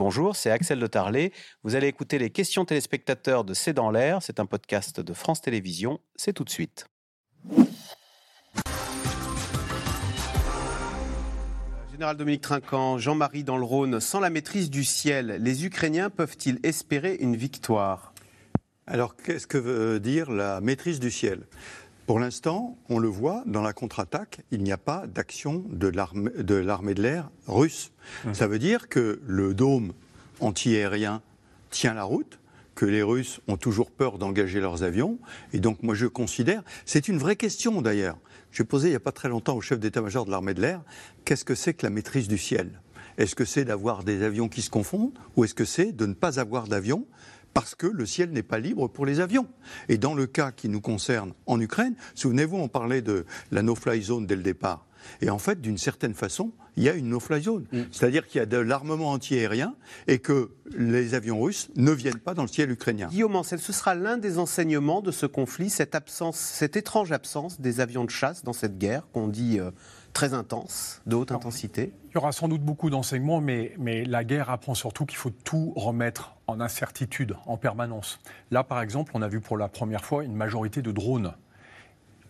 Bonjour, c'est Axel de Tarlet. Vous allez écouter les questions téléspectateurs de C'est dans l'air. C'est un podcast de France Télévisions. C'est tout de suite. Général Dominique Trinquant, Jean-Marie dans le Rhône, sans la maîtrise du ciel, les Ukrainiens peuvent-ils espérer une victoire? Alors, qu'est-ce que veut dire la maîtrise du ciel? Pour l'instant, on le voit, dans la contre-attaque, il n'y a pas d'action de l'armée de l'air russe. Mmh. Ça veut dire que le dôme antiaérien tient la route, que les Russes ont toujours peur d'engager leurs avions. Et donc, moi, je considère, c'est une vraie question d'ailleurs. J'ai posé il n'y a pas très longtemps au chef d'état-major de l'armée de l'air, qu'est-ce que c'est que la maîtrise du ciel? Est-ce que c'est d'avoir des avions qui se confondent ou est-ce que c'est de ne pas avoir d'avions parce que le ciel n'est pas libre pour les avions. Et dans le cas qui nous concerne en Ukraine, souvenez-vous, on parlait de la no-fly zone dès le départ. Et en fait, d'une certaine façon, il y a une no-fly zone. Mm. C'est-à-dire qu'il y a de l'armement antiaérien et que les avions russes ne viennent pas dans le ciel ukrainien. Guillaume Ancel, ce sera l'un des enseignements de ce conflit, cette, absence, cette étrange absence des avions de chasse dans cette guerre qu'on dit euh, très intense, de haute intensité. Il y aura sans doute beaucoup d'enseignements, mais, mais la guerre apprend surtout qu'il faut tout remettre en incertitude en permanence. Là, par exemple, on a vu pour la première fois une majorité de drones.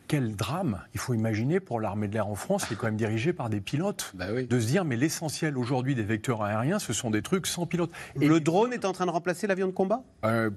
Quel drame il faut imaginer pour l'armée de l'air en France, qui est quand même dirigée par des pilotes, bah de se dire mais l'essentiel aujourd'hui des vecteurs aériens, ce sont des trucs sans pilote. Et le drone est en train de remplacer l'avion de combat? Euh,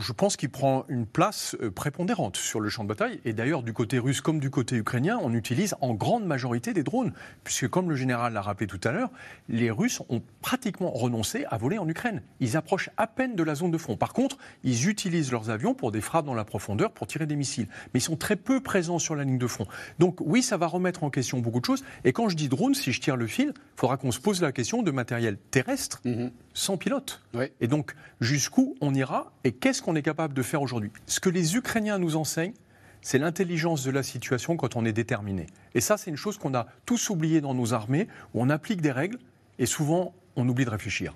je pense qu'il prend une place euh, prépondérante sur le champ de bataille. Et d'ailleurs, du côté russe comme du côté ukrainien, on utilise en grande majorité des drones. Puisque, comme le général l'a rappelé tout à l'heure, les Russes ont pratiquement renoncé à voler en Ukraine. Ils approchent à peine de la zone de front. Par contre, ils utilisent leurs avions pour des frappes dans la profondeur, pour tirer des missiles. Mais ils sont très peu présents sur la ligne de front. Donc, oui, ça va remettre en question beaucoup de choses. Et quand je dis drone, si je tire le fil, il faudra qu'on se pose la question de matériel terrestre mhm. Sans pilote. Et donc, jusqu'où on ira et qu'est-ce qu'on est capable de faire aujourd'hui? Ce que les Ukrainiens nous enseignent, c'est l'intelligence de la situation quand on est déterminé. Et ça, c'est une chose qu'on a tous oublié dans nos armées, où on applique des règles et souvent on oublie de réfléchir.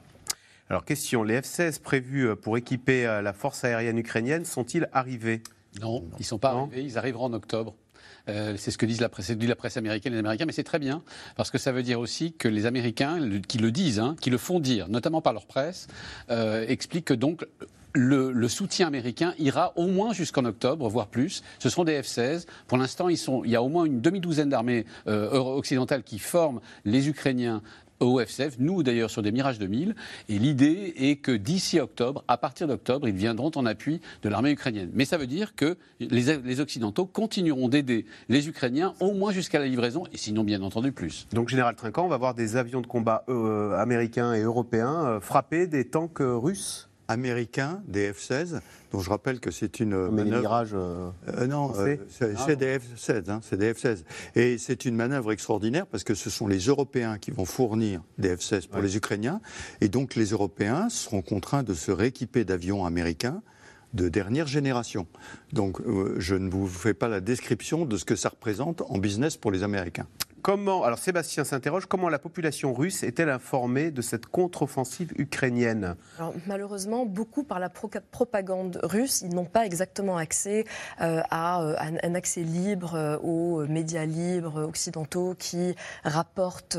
Alors, question les F-16 prévus euh, pour équiper euh, la force aérienne ukrainienne sont-ils arrivés? Non, ils ne sont pas arrivés, ils arriveront en octobre. Euh, c'est ce que disent la presse, dit la américaine et les Américains, mais c'est très bien, parce que ça veut dire aussi que les Américains, qui le disent, hein, qui le font dire, notamment par leur presse, euh, expliquent que donc le, soutien américain ira au moins jusqu'en octobre, voire plus. Ce seront des F-16. Pour l'instant, il y a au moins une demi-douzaine d'armées euh, occidentales qui forment les Ukrainiens au FCF, nous d'ailleurs sur des Mirage 2000. Et l'idée est que d'ici octobre, à partir d'octobre, ils viendront en appui de l'armée ukrainienne. Mais ça veut dire que les, Occidentaux continueront d'aider les Ukrainiens au moins jusqu'à la livraison, et sinon bien entendu plus. Donc Général Trinquant, on va voir des avions de combat euh, américains et européens euh, frapper des tanks russes? Américains, des F-16, dont je rappelle que c'est une Mais manœuvre... Euh, euh, non, euh, c'est des F-16, hein, c'est des F-16. Et c'est une manœuvre extraordinaire parce que ce sont les Européens qui vont fournir des F-16 pour les Ukrainiens, et donc les Européens seront contraints de se rééquiper d'avions américains de dernière génération. Donc je ne vous fais pas la description de ce que ça représente en business pour les Américains. Comment, alors Sébastien s'interroge, comment la population russe est-elle informée de cette contre-offensive ukrainienne Malheureusement, beaucoup par la propagande russe, ils n'ont pas exactement accès euh, à, euh, un accès libre euh, aux médias libres occidentaux qui rapportent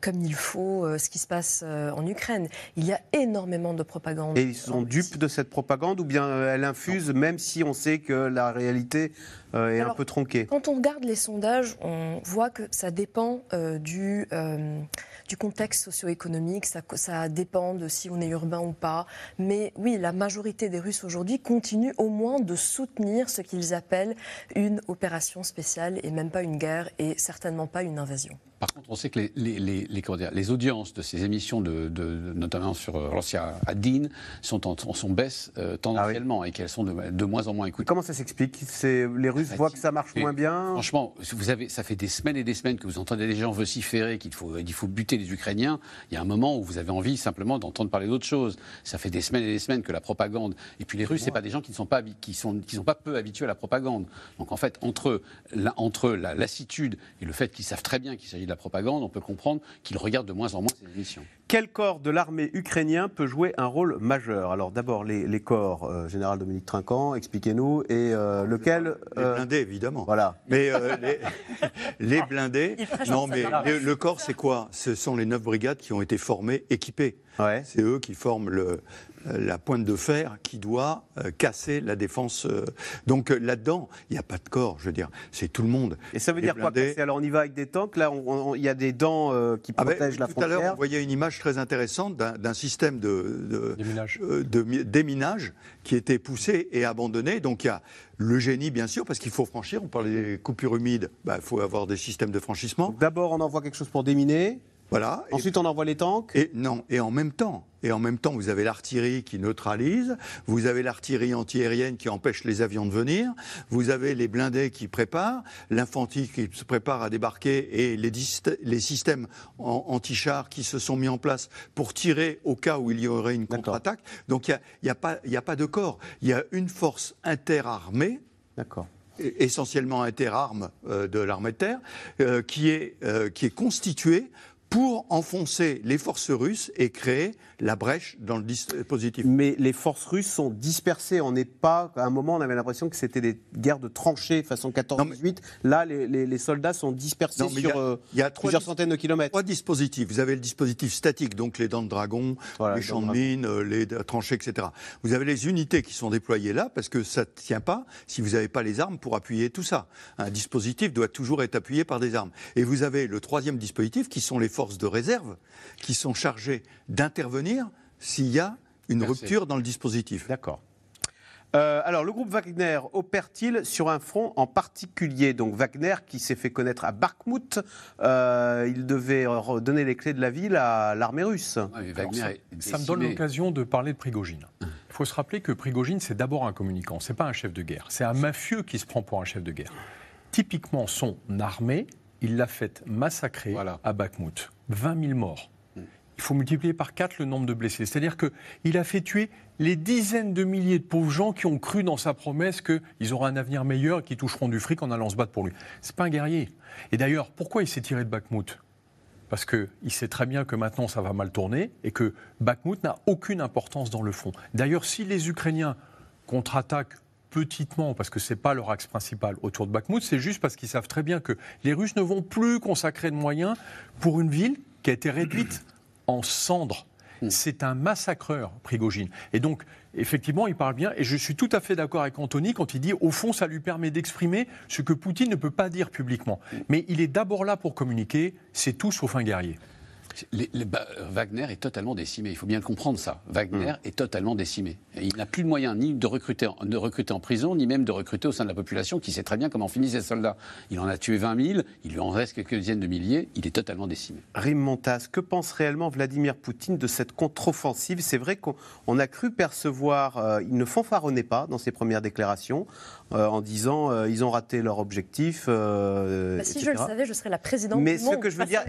comme il faut ce qui se passe en Ukraine. Il y a énormément de propagande. Et ils sont dupes de cette propagande ou bien elle infuse, même si on sait que la réalité est un peu tronquée? Quand on regarde les sondages, on voit que ça dépend euh, du, euh, du contexte socio-économique, ça, ça dépend de si on est urbain ou pas. Mais oui, la majorité des Russes aujourd'hui continuent au moins de soutenir ce qu'ils appellent une opération spéciale et même pas une guerre et certainement pas une invasion. Par contre, on sait que les, les, les, les audiences de ces émissions, de, de notamment sur euh, Russia à Dean, sont en, sont baisse euh, tendanciellement ah et qu'elles sont de, de, moins en moins écoutées. Comment ça s'explique? Les Russes voient que ça marche moins bien? Franchement, vous avez, ça fait des semaines et des semaines que vous entendez des gens vociférer qu'il faut, il faut buter les Ukrainiens. Il y a un moment où vous avez envie simplement d'entendre parler d'autre chose. Ça fait des semaines et des semaines que la propagande. Et puis les Russes, c'est pas des gens qui ne sont pas, qui sont, qui sont pas peu habitués à la propagande. Donc en fait, entre, la, entre la lassitude et le fait qu'ils savent très bien qu'il s'agit de la propagande, on peut comprendre qu'il regarde de moins en moins ces émissions. Quel corps de l'armée ukrainien peut jouer un rôle majeur? Alors d'abord les, corps, euh, général Dominique Trinquant, expliquez-nous, et euh, lequel Les blindés, évidemment. Voilà. Mais les, les, blindés, non mais le, corps c'est quoi? Ce sont les neuf brigades qui ont été formées, équipées. Ouais. C'est eux qui forment le, euh, la pointe de fer qui doit euh, casser la défense. Euh. Donc là-dedans, il n'y a pas de corps, je veux dire, c'est tout le monde. Et ça veut dire quoi casser Alors on y va avec des tanks, là il y a des dents qui ah ben, protègent la frontière. Tout à l'heure, on voyait une image très intéressante d'un système de, de, déminage. qui était poussé et abandonné. Donc il y a le génie, bien sûr, parce qu'il faut franchir. On parle des coupures humides, bah, il faut avoir des systèmes de franchissement. D'abord, on envoie quelque chose pour déminer. Voilà. Ensuite, on envoie les tanks? Et non. Et en même temps, et en même temps, vous avez l'artillerie qui neutralise, vous avez l'artillerie antiaérienne qui empêche les avions de venir, vous avez les blindés qui préparent, l'infanterie qui se prépare à débarquer et les, les systèmes anti-chars qui se sont mis en place pour tirer au cas où il y aurait une contre-attaque. Donc il n'y a, a, pas de corps. Il y a une force interarmée. D'accord essentiellement interarmes euh, de l'armée de terre, euh, qui, est, euh, qui est constituée pour enfoncer les forces russes et créer la brèche dans le dispositif. Mais les forces russes sont dispersées. On n'est pas. À un moment, on avait l'impression que c'était des guerres de tranchées façon 14-18. Là, les, soldats sont dispersés sur euh, plusieurs centaines de kilomètres. Trois dispositifs. Vous avez le dispositif statique, donc les dents de dragon, les champs de mines, euh, les tranchées, etc. Vous avez les unités qui sont déployées là parce que ça ne tient pas si vous n'avez pas les armes pour appuyer tout ça. Un dispositif doit toujours être appuyé par des armes. Et vous avez le troisième dispositif qui sont les forces de réserve qui sont chargées d'intervenir s'il y a une rupture dans le dispositif. D'accord. Euh, alors, le groupe Wagner opère-t-il sur un front en particulier? Donc, Wagner, qui s'est fait connaître à Bakhmut, euh, il devait donner les clés de la ville à l'armée russe. ça, me donne l'occasion de parler de Prigogine. Il faut se rappeler que Prigogine, c'est d'abord un communicant, c'est pas un chef de guerre. C'est un mafieux qui se prend pour un chef de guerre. Typiquement, son armée, il l'a fait massacrer à Bakhmut. 20 000 morts. Il faut multiplier par 4 le nombre de blessés. C'est-à-dire qu'il a fait tuer les dizaines de milliers de pauvres gens qui ont cru dans sa promesse qu'ils auront un avenir meilleur et qu'ils toucheront du fric en allant se battre pour lui. C'est pas un guerrier. Et d'ailleurs, pourquoi il s'est tiré de Bakhmut? Parce qu'il sait très bien que maintenant ça va mal tourner et que Bakhmut n'a aucune importance dans le fond. D'ailleurs, si les Ukrainiens contre-attaquent petitement, parce que ce n'est pas leur axe principal autour de Bakhmut, c'est juste parce qu'ils savent très bien que les Russes ne vont plus consacrer de moyens pour une ville qui a été réduite en cendres. Hmm. C'est un massacreur, Prigogine. Et donc, effectivement, il parle bien. Et je suis tout à fait d'accord avec Anthony quand il dit, au fond, ça lui permet d'exprimer ce que Poutine ne peut pas dire publiquement. Mais il est d'abord là pour communiquer. C'est tout sauf un guerrier. Bah, Wagner est totalement décimé. Il faut bien le comprendre, ça. Wagner mm. est totalement décimé. il n'a plus de moyens ni de recruter, de recruter en prison, ni même de recruter au sein de la population qui sait très bien comment finissent ses soldats. Il en a tué 20 000, il lui en reste quelques dizaines de milliers, il est totalement décimé. Rim Montas, que pense réellement Vladimir Poutine de cette contre-offensive? C'est vrai qu'on a cru percevoir, euh, il ne fanfaronnait pas dans ses premières déclarations, euh, en disant euh, ils ont raté leur objectif. Bah, si je le savais, je serais la présidente Mais ce que je veux dire,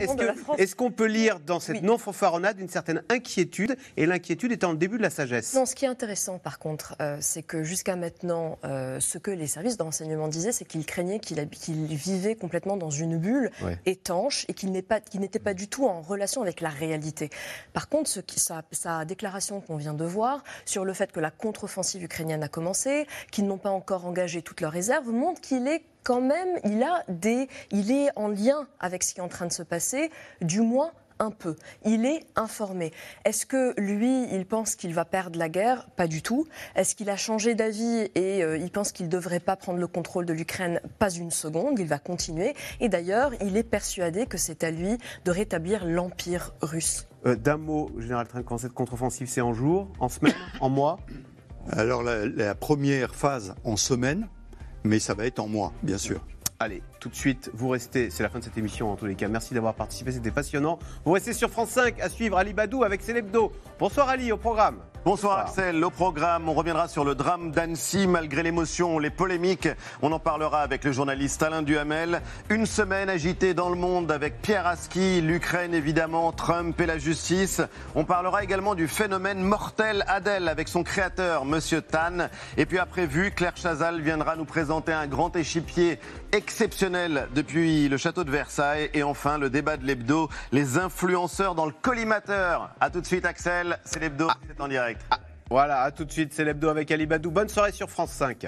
est-ce qu'on peut lire dans cette non-fanfaronnade une certaine inquiétude, et l'inquiétude étant le début de la sagesse. Non, ce qui est intéressant par contre, euh, c'est que jusqu'à maintenant, euh, ce que les services d'enseignement disaient, c'est qu'ils craignaient qu'il vivait complètement dans une bulle étanche et qu'il n'était pas, du tout en relation avec la réalité. Par contre, ce qui, sa, sa déclaration qu'on vient de voir sur le fait que la contre-offensive ukrainienne a commencé, qu'ils n'ont pas encore engagé toutes leurs réserves, montre qu'il est quand même, il, a des, il est en lien avec ce qui est en train de se passer, du moins un peu. Il est informé. Est-ce que lui, il pense qu'il va perdre la guerre? Pas du tout. Est-ce qu'il a changé d'avis et euh, il pense qu'il ne devrait pas prendre le contrôle de l'Ukraine? Pas une seconde. Il va continuer. Et d'ailleurs, il est persuadé que c'est à lui de rétablir l'empire russe. Euh, d'un mot, Général Trinquant, cette contre-offensive, c'est en jours, en semaines, en mois? Alors, la première phase en semaine, mais ça va être en mois, bien sûr. Allez, tout de suite, vous restez, c'est la fin de cette émission en tous les cas. Merci d'avoir participé, c'était passionnant. Vous restez sur France 5 à suivre Ali Badou avec Célébdo. Bonsoir Ali, au programme. Bonsoir, Axel. Au programme, on reviendra sur le drame d'Annecy. Malgré l'émotion, les polémiques, on en parlera avec le journaliste Alain Duhamel. Une semaine agitée dans le monde avec Pierre Aski, l'Ukraine évidemment, Trump et la justice. On parlera également du phénomène mortel Adèle avec son créateur, Monsieur Tan. Et puis après vu, Claire Chazal viendra nous présenter un grand échipier exceptionnel depuis le château de Versailles. Et enfin, le débat de l'hebdo, les influenceurs dans le collimateur. A tout de suite, Axel, c'est l'hebdo, c'est en direct. Ah, voilà, à tout de suite, c'est l'hebdo avec Ali Badou. Bonne soirée sur France 5.